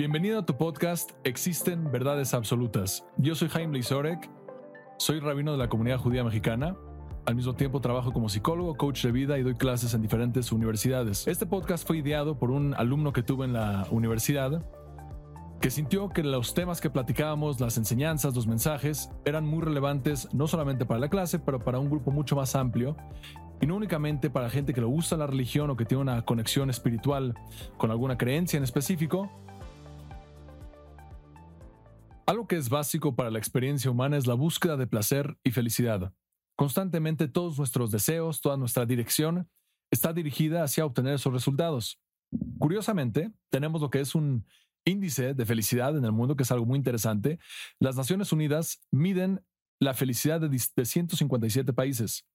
Bienvenido a tu podcast Existen Verdades Absolutas. Yo soy Jaime Lizorek, soy rabino de la comunidad judía mexicana. Al mismo tiempo trabajo como psicólogo, coach de vida y doy clases en diferentes universidades. Este podcast fue ideado por un alumno que tuve en la universidad que sintió que los temas que platicábamos, las enseñanzas, los mensajes, eran muy relevantes no solamente para la clase, pero para un grupo mucho más amplio y no únicamente para gente que le gusta la religión o que tiene una conexión espiritual con alguna creencia en específico. Algo que es básico para la experiencia humana es la búsqueda de placer y felicidad. Constantemente todos nuestros deseos, toda nuestra dirección está dirigida hacia obtener esos resultados. Curiosamente, tenemos lo que es un índice de felicidad en el mundo, que es algo muy interesante. Las Naciones Unidas miden la felicidad de, de 157 países.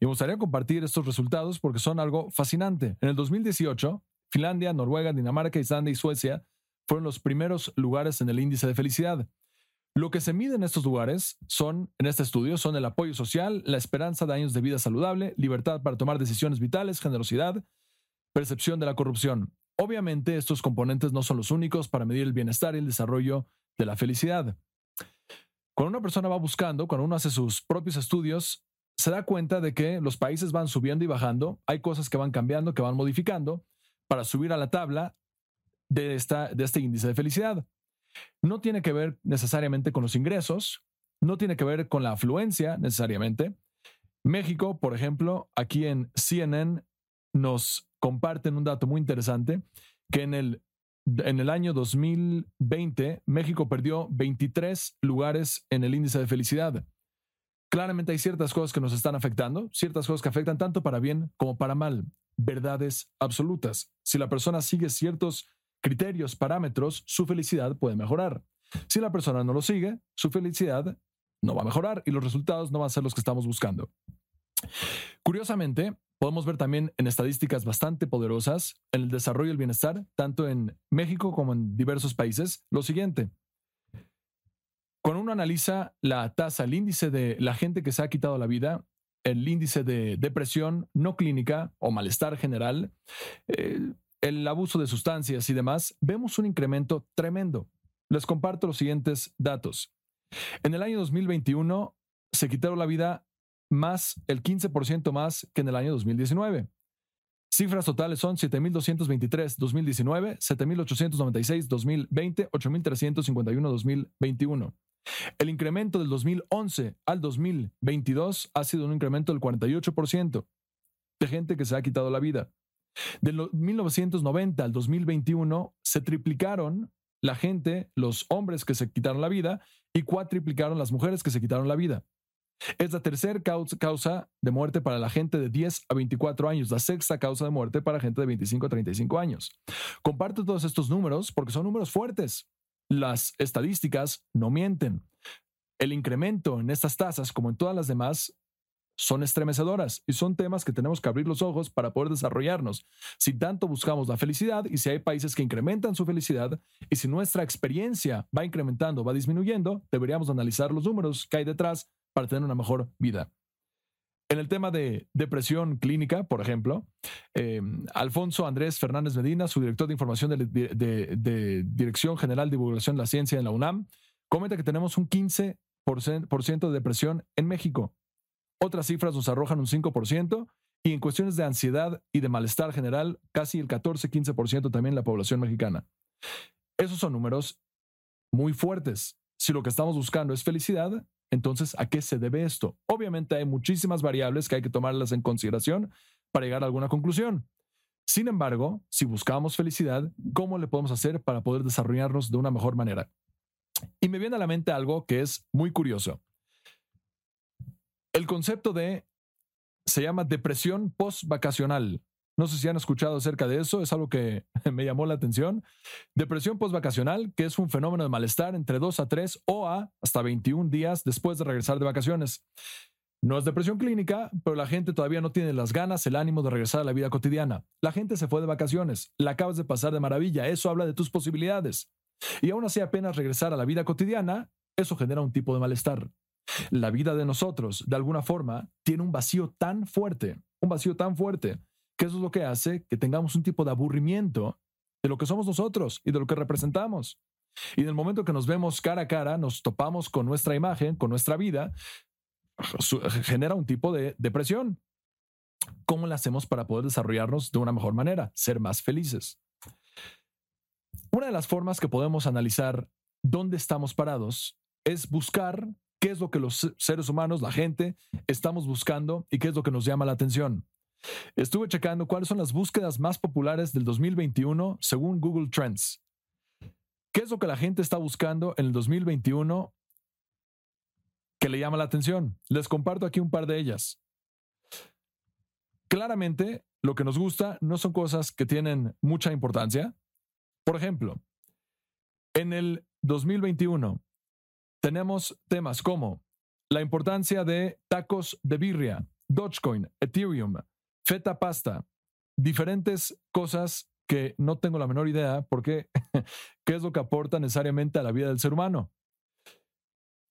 Y me gustaría compartir estos resultados porque son algo fascinante. En el 2018, Finlandia, Noruega, Dinamarca, Islandia y Suecia fueron los primeros lugares en el índice de felicidad. Lo que se mide en estos lugares son, en este estudio, son el apoyo social, la esperanza de años de vida saludable, libertad para tomar decisiones vitales, generosidad, percepción de la corrupción. Obviamente, estos componentes no son los únicos para medir el bienestar y el desarrollo de la felicidad. Cuando una persona va buscando, cuando uno hace sus propios estudios, se da cuenta de que los países van subiendo y bajando, hay cosas que van cambiando, que van modificando para subir a la tabla de, esta, de este índice de felicidad. No tiene que ver necesariamente con los ingresos, no tiene que ver con la afluencia necesariamente. México, por ejemplo, aquí en CNN nos comparten un dato muy interesante, que en el, en el año 2020 México perdió 23 lugares en el índice de felicidad. Claramente hay ciertas cosas que nos están afectando, ciertas cosas que afectan tanto para bien como para mal, verdades absolutas. Si la persona sigue ciertos criterios, parámetros, su felicidad puede mejorar. Si la persona no lo sigue, su felicidad no va a mejorar y los resultados no van a ser los que estamos buscando. Curiosamente, podemos ver también en estadísticas bastante poderosas en el desarrollo y el bienestar, tanto en México como en diversos países, lo siguiente. Cuando uno analiza la tasa, el índice de la gente que se ha quitado la vida, el índice de depresión no clínica o malestar general, eh, el abuso de sustancias y demás, vemos un incremento tremendo. Les comparto los siguientes datos. En el año 2021 se quitaron la vida más el 15% más que en el año 2019. Cifras totales son 7.223 2019, 7.896 2020, 8.351 2021. El incremento del 2011 al 2022 ha sido un incremento del 48% de gente que se ha quitado la vida. De 1990 al 2021 se triplicaron la gente, los hombres que se quitaron la vida y cuatriplicaron las mujeres que se quitaron la vida. Es la tercera causa de muerte para la gente de 10 a 24 años, la sexta causa de muerte para gente de 25 a 35 años. Comparto todos estos números porque son números fuertes. Las estadísticas no mienten. El incremento en estas tasas, como en todas las demás, son estremecedoras y son temas que tenemos que abrir los ojos para poder desarrollarnos. Si tanto buscamos la felicidad y si hay países que incrementan su felicidad y si nuestra experiencia va incrementando, va disminuyendo, deberíamos analizar los números que hay detrás para tener una mejor vida. En el tema de depresión clínica, por ejemplo, eh, Alfonso Andrés Fernández Medina, su director de información de, Dirección General de Divulgación de la Ciencia en la UNAM, comenta que tenemos un 15% de depresión en México. Otras cifras nos arrojan un 5% y en cuestiones de ansiedad y de malestar general, casi el 14-15% también la población mexicana. Esos son números muy fuertes. Si lo que estamos buscando es felicidad, entonces, ¿a qué se debe esto? Obviamente hay muchísimas variables que hay que tomarlas en consideración para llegar a alguna conclusión. Sin embargo, si buscamos felicidad, ¿cómo le podemos hacer para poder desarrollarnos de una mejor manera? Y me viene a la mente algo que es muy curioso. El concepto de se llama depresión post-vacacional. No sé si han escuchado acerca de eso, es algo que me llamó la atención. Depresión postvacacional, que es un fenómeno de malestar entre 2 a 3 o a hasta 21 días después de regresar de vacaciones. No es depresión clínica, pero la gente todavía no tiene las ganas, el ánimo de regresar a la vida cotidiana. La gente se fue de vacaciones, la acabas de pasar de maravilla, eso habla de tus posibilidades. Y aún así apenas regresar a la vida cotidiana, eso genera un tipo de malestar. La vida de nosotros, de alguna forma, tiene un vacío tan fuerte, un vacío tan fuerte, que eso es lo que hace que tengamos un tipo de aburrimiento de lo que somos nosotros y de lo que representamos. Y en el momento que nos vemos cara a cara, nos topamos con nuestra imagen, con nuestra vida, genera un tipo de depresión. ¿Cómo lo hacemos para poder desarrollarnos de una mejor manera, ser más felices? Una de las formas que podemos analizar dónde estamos parados es buscar qué es lo que los seres humanos, la gente, estamos buscando y qué es lo que nos llama la atención. Estuve checando cuáles son las búsquedas más populares del 2021 según Google Trends. ¿Qué es lo que la gente está buscando en el 2021 que le llama la atención? Les comparto aquí un par de ellas. Claramente, lo que nos gusta no son cosas que tienen mucha importancia. Por ejemplo, en el 2021 tenemos temas como la importancia de tacos de birria, Dogecoin, Ethereum, Feta Pasta, diferentes cosas que no tengo la menor idea por qué, es lo que aporta necesariamente a la vida del ser humano.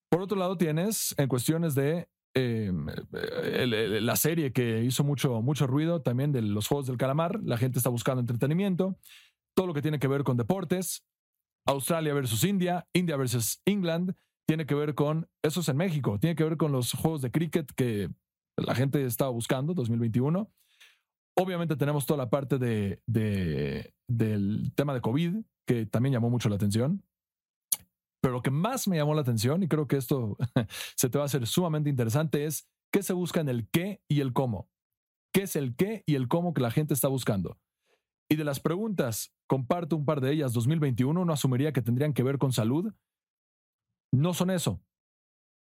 Por otro lado, tienes en cuestiones de em, la serie que hizo mucho, mucho ruido también de los Juegos del Calamar, la gente está buscando entretenimiento, todo lo que tiene que ver con deportes, Australia versus India, India versus England, tiene que ver con, eso es en México, tiene que ver con los Juegos de Cricket que la gente estaba buscando, 2021. Obviamente tenemos toda la parte de, del tema de COVID, que también llamó mucho la atención. Pero lo que más me llamó la atención, y creo que esto se te va a hacer sumamente interesante, es qué se busca en el qué y el cómo. ¿Qué es el qué y el cómo que la gente está buscando? Y de las preguntas, comparto un par de ellas, 2021, no asumiría que tendrían que ver con salud. No son eso.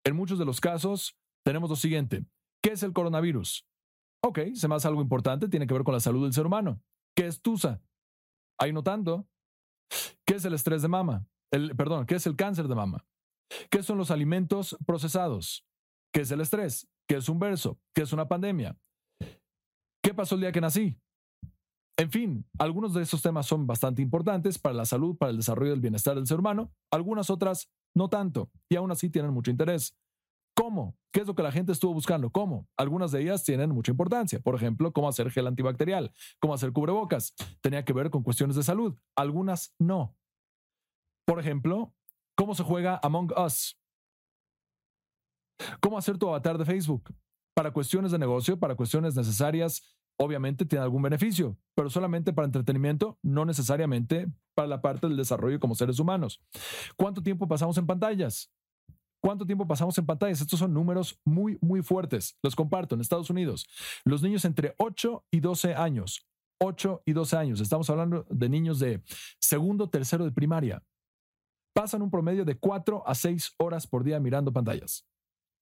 En muchos de los casos tenemos lo siguiente. ¿Qué es el coronavirus? Ok, se me hace algo importante, tiene que ver con la salud del ser humano. ¿Qué es TUSA? Ahí notando. ¿Qué es el estrés de mama? El, perdón, ¿qué es el cáncer de mama? ¿Qué son los alimentos procesados? ¿Qué es el estrés? ¿Qué es un verso? ¿Qué es una pandemia? ¿Qué pasó el día que nací? En fin, algunos de esos temas son bastante importantes para la salud, para el desarrollo del bienestar del ser humano, algunas otras no tanto, y aún así tienen mucho interés. ¿Cómo? ¿Qué es lo que la gente estuvo buscando? ¿Cómo? Algunas de ellas tienen mucha importancia. Por ejemplo, cómo hacer gel antibacterial, cómo hacer cubrebocas. Tenía que ver con cuestiones de salud. Algunas no. Por ejemplo, cómo se juega Among Us. ¿Cómo hacer tu avatar de Facebook? Para cuestiones de negocio, para cuestiones necesarias, obviamente tiene algún beneficio, pero solamente para entretenimiento, no necesariamente para la parte del desarrollo como seres humanos. ¿Cuánto tiempo pasamos en pantallas? ¿Cuánto tiempo pasamos en pantallas? Estos son números muy, muy fuertes. Los comparto en Estados Unidos. Los niños entre 8 y 12 años. 8 y 12 años. Estamos hablando de niños de segundo, tercero de primaria. Pasan un promedio de 4 a 6 horas por día mirando pantallas.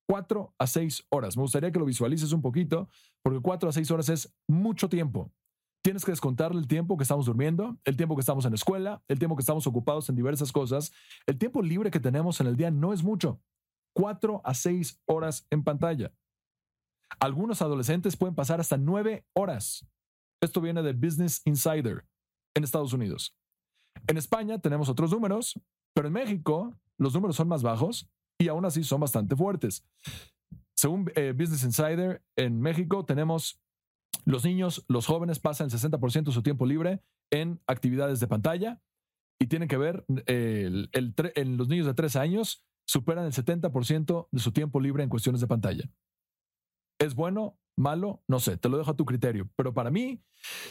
4 a 6 horas. Me gustaría que lo visualices un poquito, porque 4 a 6 horas es mucho tiempo. Tienes que descontarle el tiempo que estamos durmiendo, el tiempo que estamos en la escuela, el tiempo que estamos ocupados en diversas cosas. El tiempo libre que tenemos en el día no es mucho. 4 a 6 horas en pantalla. Algunos adolescentes pueden pasar hasta 9 horas. Esto viene de Business Insider en Estados Unidos. En España tenemos otros números, pero en México los números son más bajos y aún así son bastante fuertes. Según eh, Business Insider, en México tenemos los niños, los jóvenes pasan el 60% de su tiempo libre en actividades de pantalla y tienen que ver en los niños de 3 años superan el 70% de su tiempo libre en cuestiones de pantalla. ¿Es bueno? ¿Malo? No sé, te lo dejo a tu criterio. Pero para mí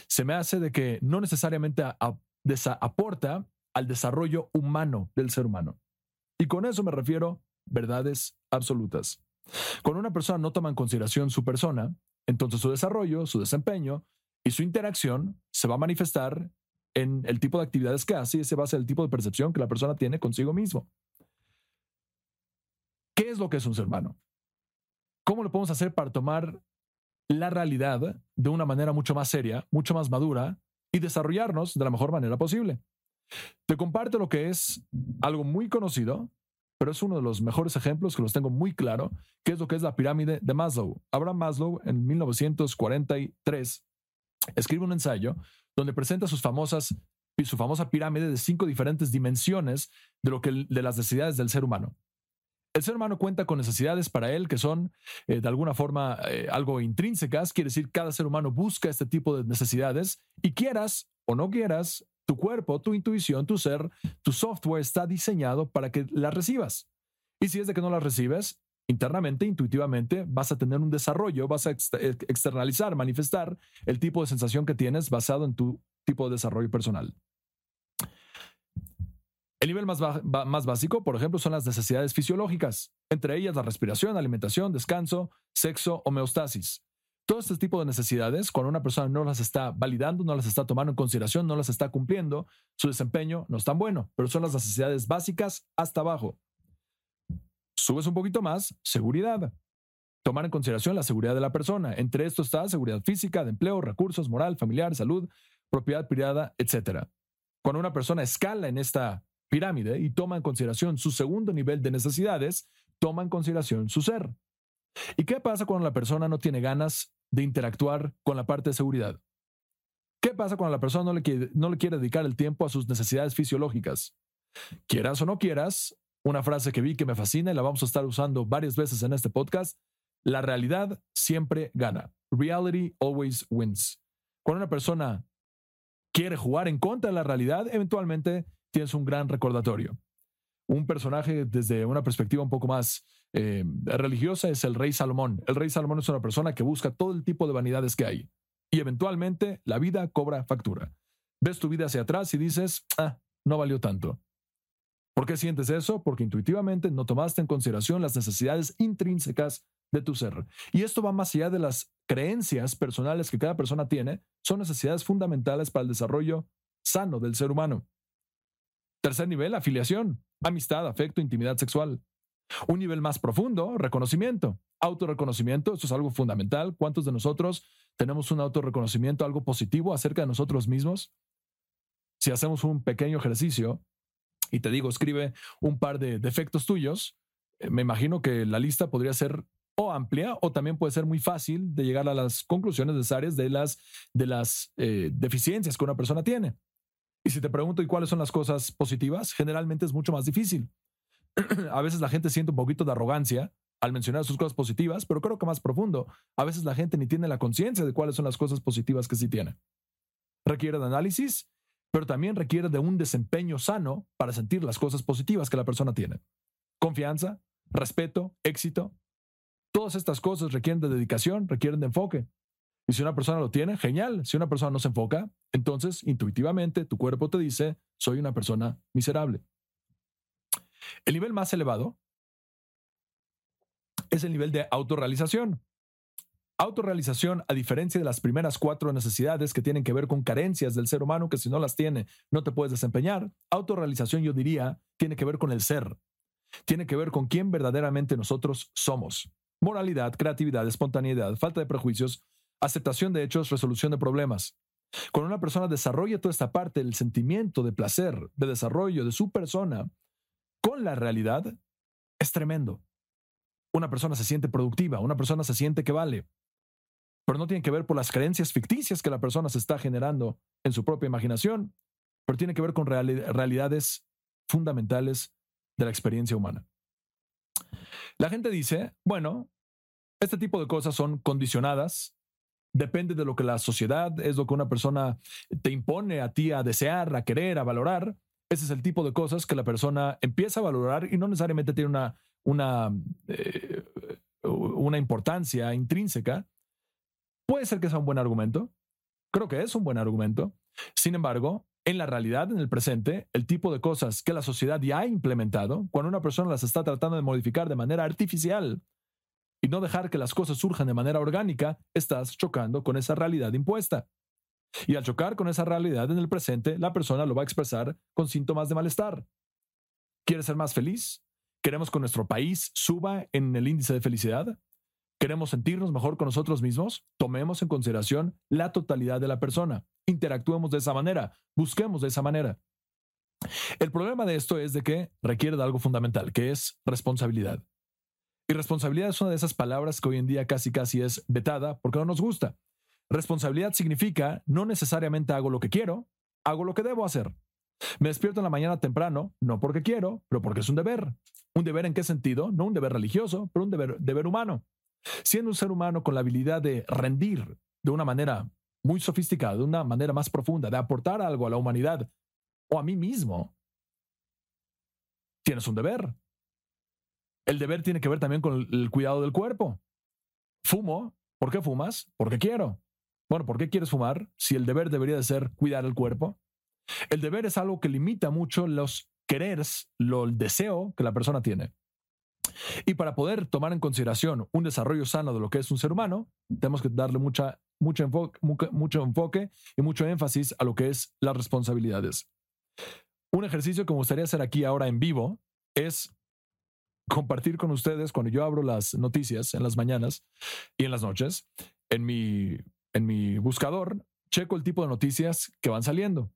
se me hace de que no necesariamente aporta al desarrollo humano del ser humano. Y con eso me refiero verdades absolutas. Cuando una persona no toma en consideración su persona, entonces su desarrollo, su desempeño y su interacción se va a manifestar en el tipo de actividades que hace y ese va a el tipo de percepción que la persona tiene consigo mismo. ¿Qué es lo que es un ser humano? ¿Cómo lo podemos hacer para tomar la realidad de una manera mucho más seria, mucho más madura y desarrollarnos de la mejor manera posible? Te comparto lo que es algo muy conocido, pero es uno de los mejores ejemplos que los tengo muy claro, que es lo que es la pirámide de Maslow. Abraham Maslow en 1943 escribe un ensayo donde presenta sus famosas su famosa pirámide de cinco diferentes dimensiones de lo que de las necesidades del ser humano. El ser humano cuenta con necesidades para él que son eh, de alguna forma eh, algo intrínsecas, quiere decir cada ser humano busca este tipo de necesidades y quieras o no quieras, Tu cuerpo, tu intuición, tu ser, tu software está diseñado para que las recibas. Y si es de que no las recibes, internamente, intuitivamente, vas a tener un desarrollo, vas a externalizar, manifestar el tipo de sensación que tienes basado en tu tipo de desarrollo personal. El nivel más, más, básico, por ejemplo, son las necesidades fisiológicas, entre ellas la respiración, alimentación, descanso, sexo, homeostasis. Todo este tipo de necesidades, cuando una persona no las está validando, no las está tomando en consideración, no las está cumpliendo, su desempeño no es tan bueno, pero son las necesidades básicas hasta abajo. Subes un poquito más, seguridad. Tomar en consideración la seguridad de la persona. Entre esto está seguridad física, de empleo, recursos, moral, familiar, salud, propiedad privada, etc. Cuando una persona escala en esta pirámide y toma en consideración su segundo nivel de necesidades, toma en consideración su ser. ¿Y qué pasa cuando la persona no tiene ganas de interactuar con la parte de seguridad? ¿Qué pasa cuando la persona no le, quiere, dedicar el tiempo a sus necesidades fisiológicas? Quieras o no quieras, una frase que vi que me fascina y la vamos a estar usando varias veces en este podcast, la realidad siempre gana. Reality always wins. Cuando una persona quiere jugar en contra de la realidad, eventualmente tienes un gran recordatorio. Un personaje desde una perspectiva un poco más eh, religiosa es el rey Salomón. El rey Salomón es una persona que busca todo el tipo de vanidades que hay y eventualmente la vida cobra factura. Ves tu vida hacia atrás y dices, ah, no valió tanto. ¿Por qué sientes eso? Porque intuitivamente no tomaste en consideración las necesidades intrínsecas de tu ser. Y esto va más allá de las creencias personales que cada persona tiene, son necesidades fundamentales para el desarrollo sano del ser humano. Tercer nivel, afiliación, amistad, afecto, intimidad sexual. Un nivel más profundo, reconocimiento. Autorreconocimiento, esto es algo fundamental. ¿Cuántos de nosotros tenemos un autorreconocimiento, algo positivo acerca de nosotros mismos? Si hacemos un pequeño ejercicio y te digo, escribe un par de defectos tuyos, eh, me imagino que la lista podría ser o amplia o también puede ser muy fácil de llegar a las conclusiones necesarias de las, de las eh, deficiencias que una persona tiene. Y si te pregunto, ¿y cuáles son las cosas positivas? Generalmente es mucho más difícil. a veces la gente siente un poquito de arrogancia al mencionar sus cosas positivas, pero creo que más profundo, a veces la gente ni tiene la conciencia de cuáles son las cosas positivas que sí tiene. Requiere de análisis, pero también requiere de un desempeño sano para sentir las cosas positivas que la persona tiene. Confianza, respeto, éxito. Todas estas cosas requieren de dedicación, requieren de enfoque. Y si una persona lo tiene, genial. Si una persona no se enfoca, entonces intuitivamente tu cuerpo te dice, soy una persona miserable. El nivel más elevado es el nivel de autorrealización. Autorrealización, a diferencia de las primeras cuatro necesidades que tienen que ver con carencias del ser humano, que si no las tiene, no te puedes desempeñar, autorrealización, yo diría, tiene que ver con el ser. Tiene que ver con quién verdaderamente nosotros somos. Moralidad, creatividad, espontaneidad, falta de prejuicios, aceptación de hechos, resolución de problemas. Cuando una persona desarrolla toda esta parte, el sentimiento de placer, de desarrollo de su persona, con la realidad, es tremendo. Una persona se siente productiva, una persona se siente que vale, pero no tiene que ver por las creencias ficticias que la persona se está generando en su propia imaginación, pero tiene que ver con realidades fundamentales de la experiencia humana. La gente dice, bueno, este tipo de cosas son condicionadas, depende de lo que la sociedad, es lo que una persona te impone a ti a desear, a querer, a valorar, ese es el tipo de cosas que la persona empieza a valorar y no necesariamente tiene una, una, eh, una importancia intrínseca. Puede ser que sea un buen argumento. Creo que es un buen argumento. Sin embargo, en la realidad, en el presente, el tipo de cosas que la sociedad ya ha implementado, cuando una persona las está tratando de modificar de manera artificial y no dejar que las cosas surjan de manera orgánica, estás chocando con esa realidad impuesta. Y al chocar con esa realidad en el presente, la persona lo va a expresar con síntomas de malestar. ¿Quieres ser más feliz? ¿Queremos que nuestro país suba en el índice de felicidad? ¿Queremos sentirnos mejor con nosotros mismos? Tomemos en consideración la totalidad de la persona. Interactuemos de esa manera. Busquemos de esa manera. El problema de esto es de que requiere de algo fundamental, que es responsabilidad. Y responsabilidad es una de esas palabras que hoy en día casi casi es vetada porque no nos gusta. Responsabilidad significa no necesariamente hago lo que quiero, hago lo que debo hacer. Me despierto en la mañana temprano, no porque quiero, pero porque es un deber. ¿Un deber en qué sentido? No un deber religioso, pero un deber, deber humano. Siendo un ser humano con la habilidad de rendir de una manera muy sofisticada, de una manera más profunda, de aportar algo a la humanidad o a mí mismo, tienes un deber. El deber tiene que ver también con el cuidado del cuerpo. Fumo. ¿Por qué fumas? Porque quiero. Bueno, ¿por qué quieres fumar si el deber debería de ser cuidar el cuerpo? El deber es algo que limita mucho los quereres, lo, el deseo que la persona tiene. Y para poder tomar en consideración un desarrollo sano de lo que es un ser humano, tenemos que darle mucha, mucho, enfoque, mucho enfoque y mucho énfasis a lo que es las responsabilidades. Un ejercicio que me gustaría hacer aquí ahora en vivo es compartir con ustedes cuando yo abro las noticias en las mañanas y en las noches, en mi, en mi buscador, checo el tipo de noticias que van saliendo.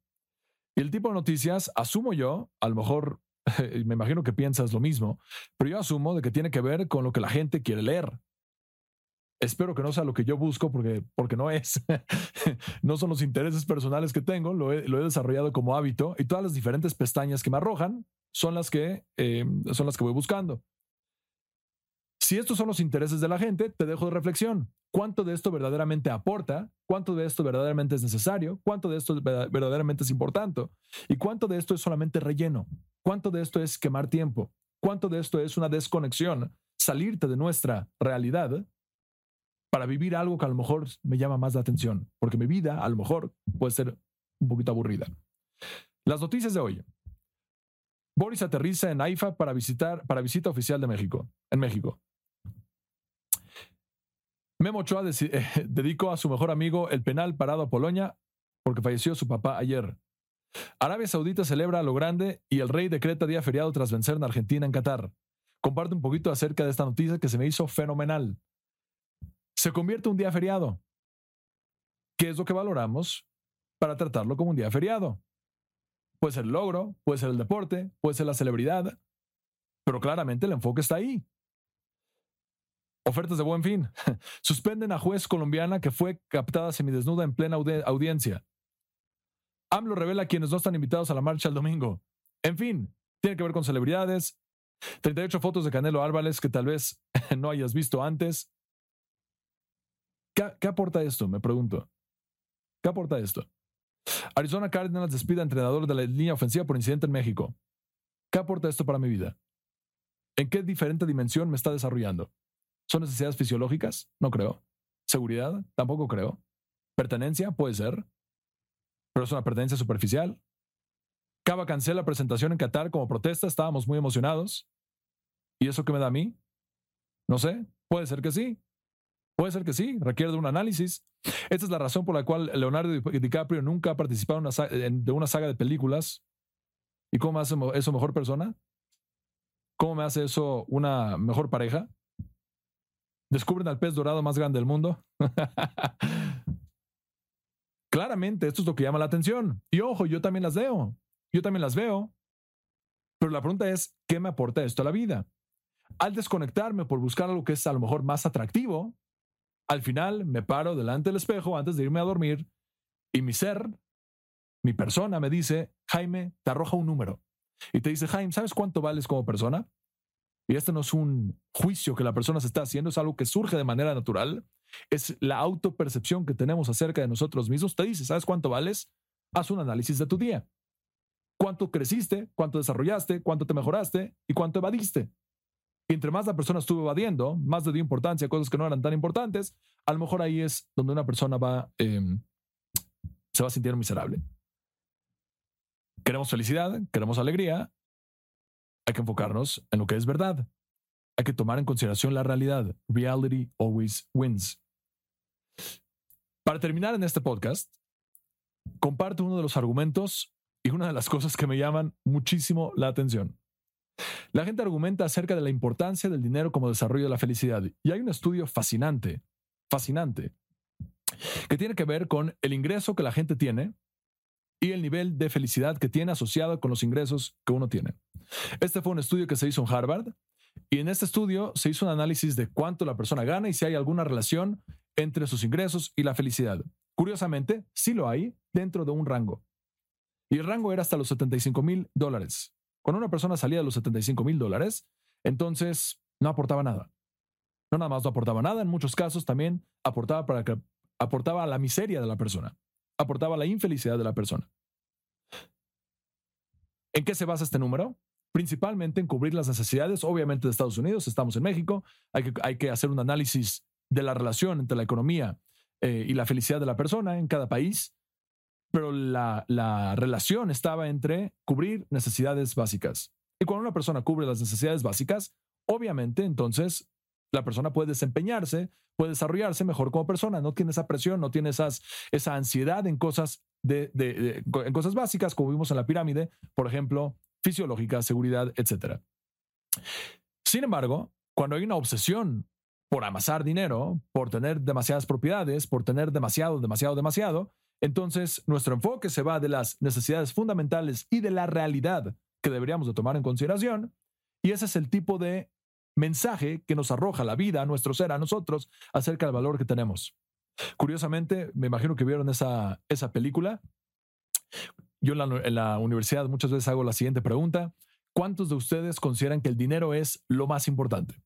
Y el tipo de noticias, asumo yo, a lo mejor me imagino que piensas lo mismo, pero yo asumo de que tiene que ver con lo que la gente quiere leer. Espero que no sea lo que yo busco porque, porque no es. no son los intereses personales que tengo, lo he, desarrollado como hábito y todas las diferentes pestañas que me arrojan son las que, eh, son las que voy buscando. Si estos son los intereses de la gente, te dejo de reflexión. ¿Cuánto de esto verdaderamente aporta? ¿Cuánto de esto verdaderamente es necesario? ¿Cuánto de esto verdaderamente es importante? ¿Y cuánto de esto es solamente relleno? ¿Cuánto de esto es quemar tiempo? ¿Cuánto de esto es una desconexión? Salirte de nuestra realidad para vivir algo que a lo mejor me llama más la atención, porque mi vida a lo mejor puede ser un poquito aburrida. Las noticias de hoy. Boris aterriza en AIFA para visitar para visita oficial de México, en México. Memo Ochoa eh, dedicó a su mejor amigo el penal parado a Polonia porque falleció su papá ayer. Arabia Saudita celebra lo grande y el rey decreta día feriado tras vencer en Argentina en Qatar. Comparte un poquito acerca de esta noticia que se me hizo fenomenal se convierte un día feriado. ¿Qué es lo que valoramos para tratarlo como un día feriado? Puede ser el logro, puede ser el deporte, puede ser la celebridad, pero claramente el enfoque está ahí. Ofertas de buen fin. Suspenden a juez colombiana que fue captada semidesnuda en plena audiencia. AMLO revela a quienes no están invitados a la marcha el domingo. En fin, tiene que ver con celebridades. 38 fotos de Canelo Álvarez que tal vez no hayas visto antes. ¿Qué, aporta esto? Me pregunto. ¿Qué aporta esto? Arizona Cardinals despide a entrenador de la línea ofensiva por incidente en México. ¿Qué aporta esto para mi vida? ¿En qué diferente dimensión me está desarrollando? ¿Son necesidades fisiológicas? No creo. ¿Seguridad? Tampoco creo. ¿Pertenencia? Puede ser. Pero es una pertenencia superficial. Cava cancela presentación en Qatar como protesta. Estábamos muy emocionados. ¿Y eso qué me da a mí? No sé. Puede ser que sí. Puede ser que sí, requiere de un análisis. Esta es la razón por la cual Leonardo DiCaprio nunca ha participado en de una saga de películas. ¿Y cómo me hace eso mejor persona? ¿Cómo me hace eso una mejor pareja? ¿Descubren al pez dorado más grande del mundo? Claramente, esto es lo que llama la atención. Y ojo, yo también las veo. Yo también las veo. Pero la pregunta es, ¿qué me aporta esto a la vida? Al desconectarme por buscar algo que es a lo mejor más atractivo, al final me paro delante del espejo antes de irme a dormir y mi ser, mi persona me dice, Jaime, te arroja un número. Y te dice, Jaime, ¿sabes cuánto vales como persona? Y este no es un juicio que la persona se está haciendo, es algo que surge de manera natural. Es la autopercepción que tenemos acerca de nosotros mismos. Te dice, ¿sabes cuánto vales? Haz un análisis de tu día. ¿Cuánto creciste? ¿Cuánto desarrollaste? ¿Cuánto te mejoraste? ¿Y cuánto evadiste? Y entre más la persona estuvo evadiendo, más le dio importancia a cosas que no eran tan importantes, a lo mejor ahí es donde una persona va, em, se va a sentir miserable. Queremos felicidad, queremos alegría, hay que enfocarnos en lo que es verdad. Hay que tomar en consideración la realidad. Reality always wins. Para terminar en este podcast, comparto uno de los argumentos y una de las cosas que me llaman muchísimo la atención. La gente argumenta acerca de la importancia del dinero como desarrollo de la felicidad. Y hay un estudio fascinante, fascinante, que tiene que ver con el ingreso que la gente tiene y el nivel de felicidad que tiene asociado con los ingresos que uno tiene. Este fue un estudio que se hizo en Harvard y en este estudio se hizo un análisis de cuánto la persona gana y si hay alguna relación entre sus ingresos y la felicidad. Curiosamente, sí lo hay dentro de un rango. Y el rango era hasta los 75 mil dólares. Cuando una persona salía de los 75 mil dólares, entonces no aportaba nada. No nada más no aportaba nada, en muchos casos también aportaba para que aportaba a la miseria de la persona, aportaba la infelicidad de la persona. ¿En qué se basa este número? Principalmente en cubrir las necesidades, obviamente, de Estados Unidos, estamos en México, hay que, hacer un análisis de la relación entre la economía eh, y la felicidad de la persona en cada país, pero la relación estaba entre cubrir necesidades básicas. Y cuando una persona cubre las necesidades básicas, obviamente entonces la persona puede desempeñarse, puede desarrollarse mejor como persona, no tiene esa presión, no tiene esas, esa ansiedad en cosas, de, en cosas básicas, como vimos en la pirámide, por ejemplo, fisiológica, seguridad, etc. Sin embargo, cuando hay una obsesión por amasar dinero, por tener demasiadas propiedades, por tener demasiado, demasiado, demasiado, entonces nuestro enfoque se va de las necesidades fundamentales y de la realidad que deberíamos de tomar en consideración, y ese es el tipo de mensaje que nos arroja la vida, a nuestro ser, a nosotros, acerca del valor que tenemos. Curiosamente, me imagino que vieron esa, esa película. Yo en la, universidad muchas veces hago la siguiente pregunta. ¿Cuántos de ustedes consideran que el dinero es lo más importante?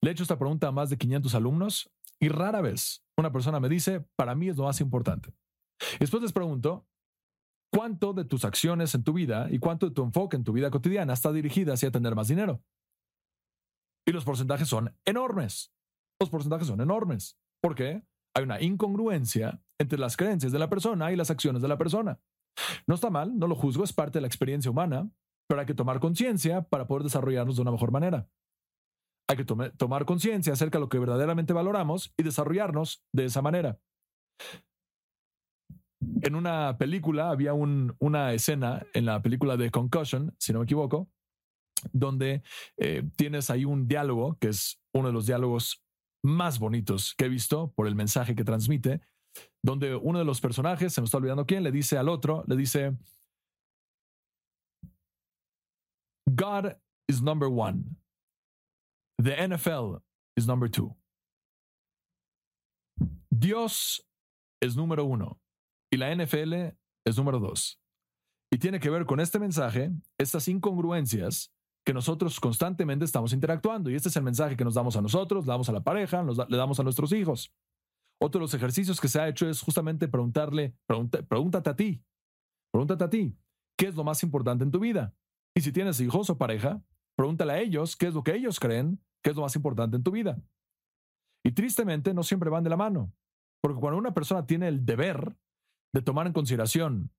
Le he hecho esta pregunta a más de 500 alumnos y rara vez una persona me dice, para mí es lo más importante. Después les pregunto, ¿cuánto de tus acciones en tu vida y cuánto de tu enfoque en tu vida cotidiana está dirigida hacia tener más dinero? Y los porcentajes son enormes. Los porcentajes son enormes. ¿Por qué? Hay una incongruencia entre las creencias de la persona y las acciones de la persona. No está mal, no lo juzgo, es parte de la experiencia humana, pero hay que tomar conciencia para poder desarrollarnos de una mejor manera. Hay que tomar conciencia acerca de lo que verdaderamente valoramos y desarrollarnos de esa manera. En una película había una escena, en la película de Concussion, si no me equivoco, donde eh, tienes ahí un diálogo, que es uno de los diálogos más bonitos que he visto por el mensaje que transmite, donde uno de los personajes, se me está olvidando quién, le dice al otro, le dice, God is number one. The NFL is number two. Dios es número uno y la NFL es número dos. Y tiene que ver con este mensaje, estas incongruencias que nosotros constantemente estamos interactuando. Y este es el mensaje que nos damos a nosotros, le damos a la pareja, le damos a nuestros hijos. Otro de los ejercicios que se ha hecho es justamente preguntarle, pregúntate a ti, pregúntate a ti, ¿qué es lo más importante en tu vida? Y si tienes hijos o pareja, pregúntale a ellos qué es lo que ellos creen que es lo más importante en tu vida. Y tristemente no siempre van de la mano, porque cuando una persona tiene el deber de tomar en consideración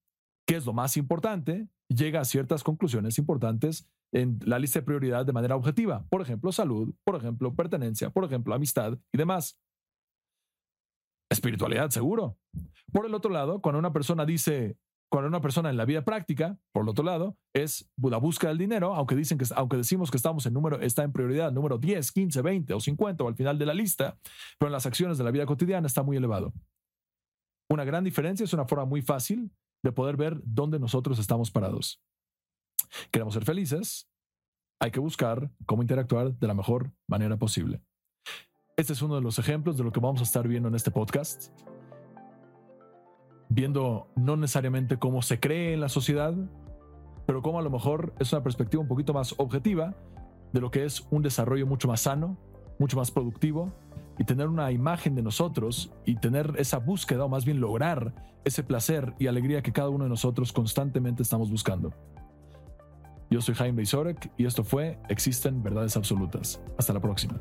qué es lo más importante, llega a ciertas conclusiones importantes en la lista de prioridad de manera objetiva. Por ejemplo, salud, por ejemplo, pertenencia, por ejemplo, amistad y demás. Espiritualidad, seguro. Por el otro lado, cuando una persona dice, cuando una persona en la vida práctica, por el otro lado, es la búsqueda del dinero, aunque dicen que, aunque decimos que estamos en número, está en prioridad número 10, 15, 20 o 50 o al final de la lista, pero en las acciones de la vida cotidiana está muy elevado. Una gran diferencia es una forma muy fácil de poder ver dónde nosotros estamos parados. Queremos ser felices, hay que buscar cómo interactuar de la mejor manera posible. Este es uno de los ejemplos de lo que vamos a estar viendo en este podcast. Viendo no necesariamente cómo se cree en la sociedad, pero cómo a lo mejor es una perspectiva un poquito más objetiva de lo que es un desarrollo mucho más sano, mucho más productivo y tener una imagen de nosotros y tener esa búsqueda o más bien lograr ese placer y alegría que cada uno de nosotros constantemente estamos buscando. Yo soy Jaime Isorek y esto fue Existen Verdades Absolutas. Hasta la próxima.